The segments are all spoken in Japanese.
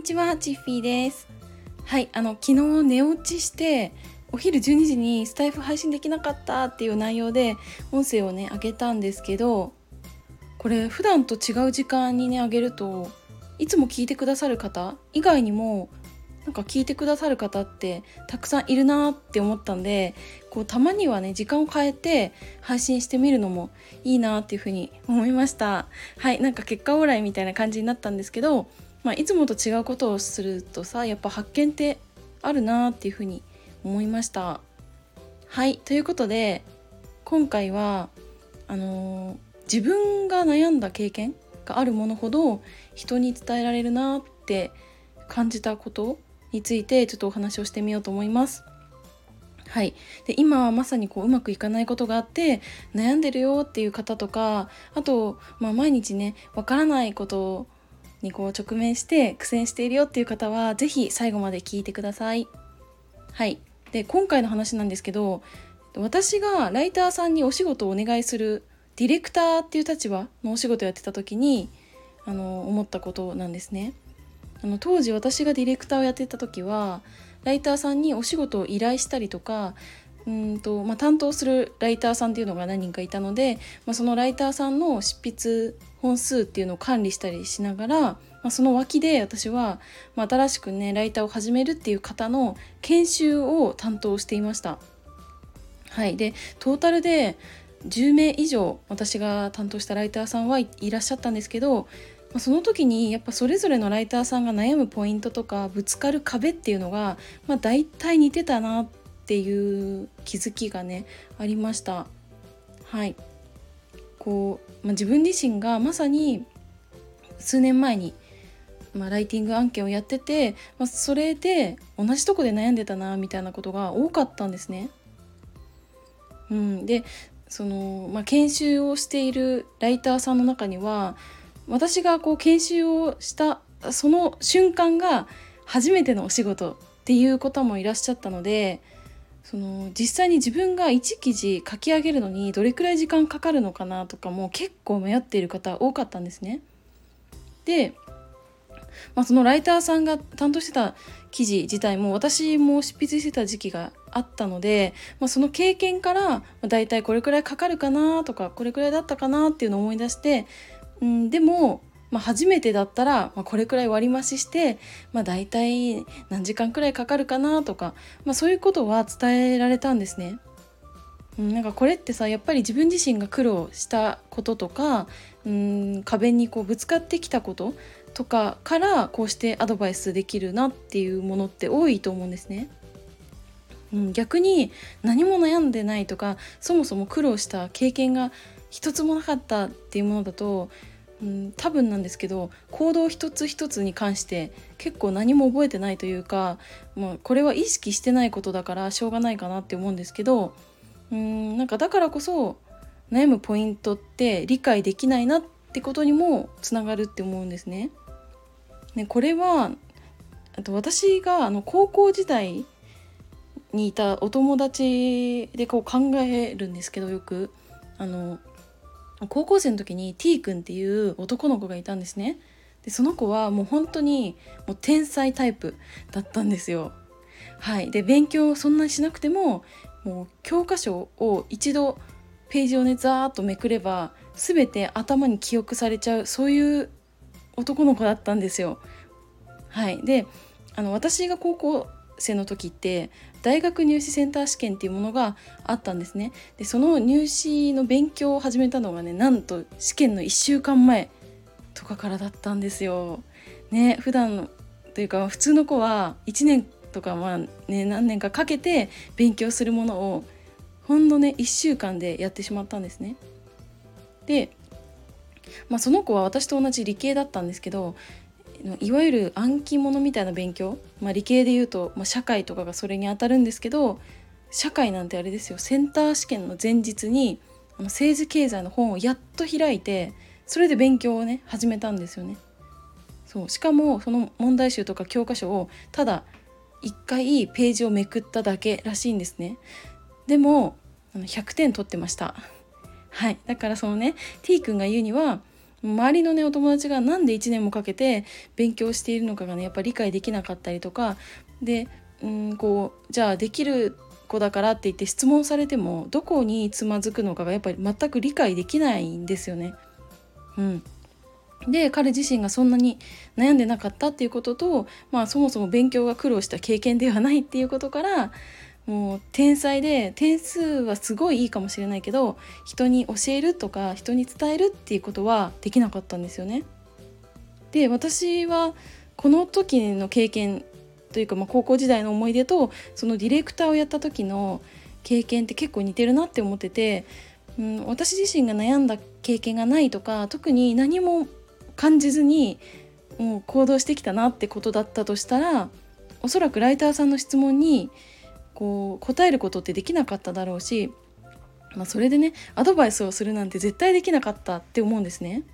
にちは、チッフィーです。はい、あの昨日寝落ちしてお昼12時にスタイフ配信できなかったっていう内容で音声をね上げたんですけど、これ普段と違う時間にね上げるといつも聞いてくださる方以外にもなんか聞いてくださる方ってたくさんいるなって思ったんでこうたまにはね時間を変えて配信してみるのもいいなっていうふうに思いましたはいなんか結果オーライみたいな感じになったんですけど、まあ、いつもと違うことをするとさやっぱ発見ってあるなっていうふうに思いましたはいということで今回はあのー自分が悩んだ経験があるものほど人に伝えられるなって感じたことについてちょっとお話をしてみようと思います。はい、で今まさにこううまくいかないことがあって悩んでるよっていう方とかあと、まあ、毎日ねわからないことにこう直面して苦戦しているよっていう方は是非最後まで聞いてください。はい、で今回の話なんですけど私がライターさんにお仕事をお願いするディレクターっていう立場のお仕事をやってた時にあの思ったことなんですね。あの当時私がディレクターをやってた時はライターさんにお仕事を依頼したりとかうんと、まあ、担当するライターさんっていうのが何人かいたので、まあ、そのライターさんの執筆本数っていうのを管理したりしながら、まあ、その脇で私は、まあ、新しくねライターを始めるっていう方の研修を担当していました。はい、でトータルで10名以上私が担当したライターさんはいらっしゃったんですけどまあその時にやっぱそれぞれのライターさんが悩むポイントとかぶつかる壁っていうのが、まあ、大体似てたなってていう気づきがねありました。はいこう、まあ、自分自身がまさに数年前に、まあ、ライティング案件をやってて、まあ、それで同じとこで悩んでたなみたいなことが多かったんですね。うん、でその、まあ、研修をしているライターさんの中には私がこう研修をしたその瞬間が初めてのお仕事っていう方もいらっしゃったのでその実際に自分が1記事書き上げるのにどれくらい時間かかるのかなとかも結構迷っている方多かったんですね。で、まあ、そのライターさんが担当してた記事自体も私も執筆してた時期があったので、まあ、その経験から、まあ、大体これくらいかかるかなとかこれくらいだったかなっていうのを思い出して、うん、でも、まあ、初めてだったら、ま、これくらい割り増しして、まあ、大体何時間くらいかかるかなとか、まあ、そういうことは伝えられたんですね。うん、なんかこれってさやっぱり自分自身が苦労したこととかうん壁にこうぶつかってきたこととかからこうしてアドバイスできるなっていうものって多いと思うんですね。うん、逆に何も悩んでないとかそもそも苦労した経験が一つもなかったっていうものだと、うん、多分なんですけど行動一つ一つに関して結構何も覚えてないというか、まあ、これは意識してないことだからしょうがないかなって思うんですけどうんなんかだからこそ悩むポイントって理解できないなってことにもつながるって思うんですね。ねこれはあと私があの高校時代にいたお友達でこう考えるんですけどよくあの高校生の時に T 君っていう男の子がいたんですね。でその子はもう本当にもう天才タイプだったんですよ。はい、で勉強そんなにしなくてももう教科書を一度ページをねザーッとめくれば全て頭に記憶されちゃうそういう男の子だったんですよ。はい、であの私が高校生の時って大学入試センター試験っていうものがあったんですね。でその入試の勉強を始めたのがねなんと試験の1週間前とかからだったんですよ。ね普段というか普通の子は1年とかまあね何年かかけて勉強するものをほんのね1週間でやってしまったんですね。で、まあ、その子は私と同じ理系だったんですけどいわゆる暗記物みたいな勉強、まあ、理系で言うと、まあ、社会とかがそれにあたるんですけど社会なんてあれですよセンター試験の前日にあの政治経済の本をやっと開いてそれで勉強をね始めたんですよね。そうしかもその問題集とか教科書をただ一回ページをめくっただけらしいんですね。でもあの100点取ってました。はい、だからそのね T 君が言うには周りのねお友達が何で1年もかけて勉強しているのかがねやっぱり理解できなかったりとかでうんこうじゃあできる子だからって言って質問されてもどこにつまずくのかがやっぱり全く理解できないんですよね。うん、で彼自身がそんなに悩んでなかったっていうことと、まあ、そもそも勉強が苦労した経験ではないっていうことからもう天才で点数はすごいいいかもしれないけど人に教えるとか人に伝えるっていうことはできなかったんですよね。で私はこの時の経験というか、まあ、高校時代の思い出とそのディレクターをやった時の経験って結構似てるなって思ってて、うん、私自身が悩んだ経験がないとか特に何も感じずにもう行動してきたなってことだったとしたらおそらくライターさんの質問にこう答えることってできなかっただろうし、まあ、それでねアドバイスをするなんて絶対できなかったって思うんですね。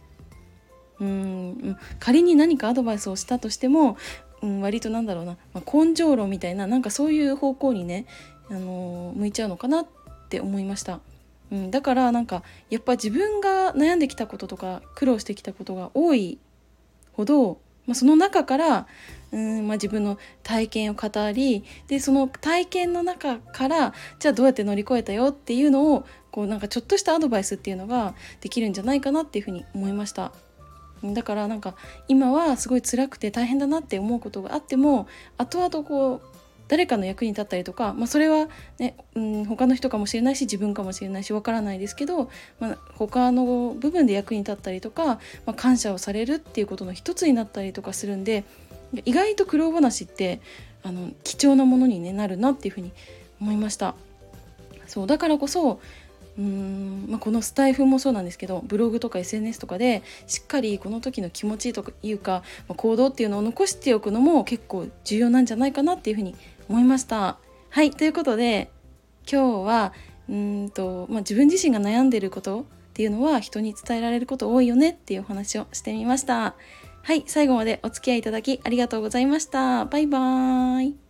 うん仮に何かアドバイスをしたとしても、うん、割となんだろうな、まあ、根性論みたいななんかそういう方向にね、あのー、向いちゃうのかなって思いました。うん、だからなんかやっぱ自分が悩んできたこととか苦労してきたことが多いほど、まあ、その中からうん、まあ、自分の体験を語りでその体験の中からじゃあどうやって乗り越えたよっていうのをこうなんかちょっとしたアドバイスっていうのができるんじゃないかなっていうふうに思いました。だからなんか今はすごい辛くて大変だなって思うことがあっても後々こう誰かの役に立ったりとか、まあ、それは、ね、うん、他の人かもしれないし自分かもしれないしわからないですけど、まあ、他の部分で役に立ったりとか、まあ、感謝をされるっていうことの一つになったりとかするんで意外と苦労話ってあの貴重なものに、ね、なるなっていうふうに思いました。そうだからこそうん、まあ、このスタイフもそうなんですけどブログとか SNS とかでしっかりこの時の気持ちというか、まあ、行動っていうのを残しておくのも結構重要なんじゃないかなっていうふうに思いました。はいということで今日はうんと、まあ、自分自身が悩んでることっていうのは人に伝えられること多いよねっていうお話をしてみました。はい最後までお付き合いいただきありがとうございました。バイバーイ。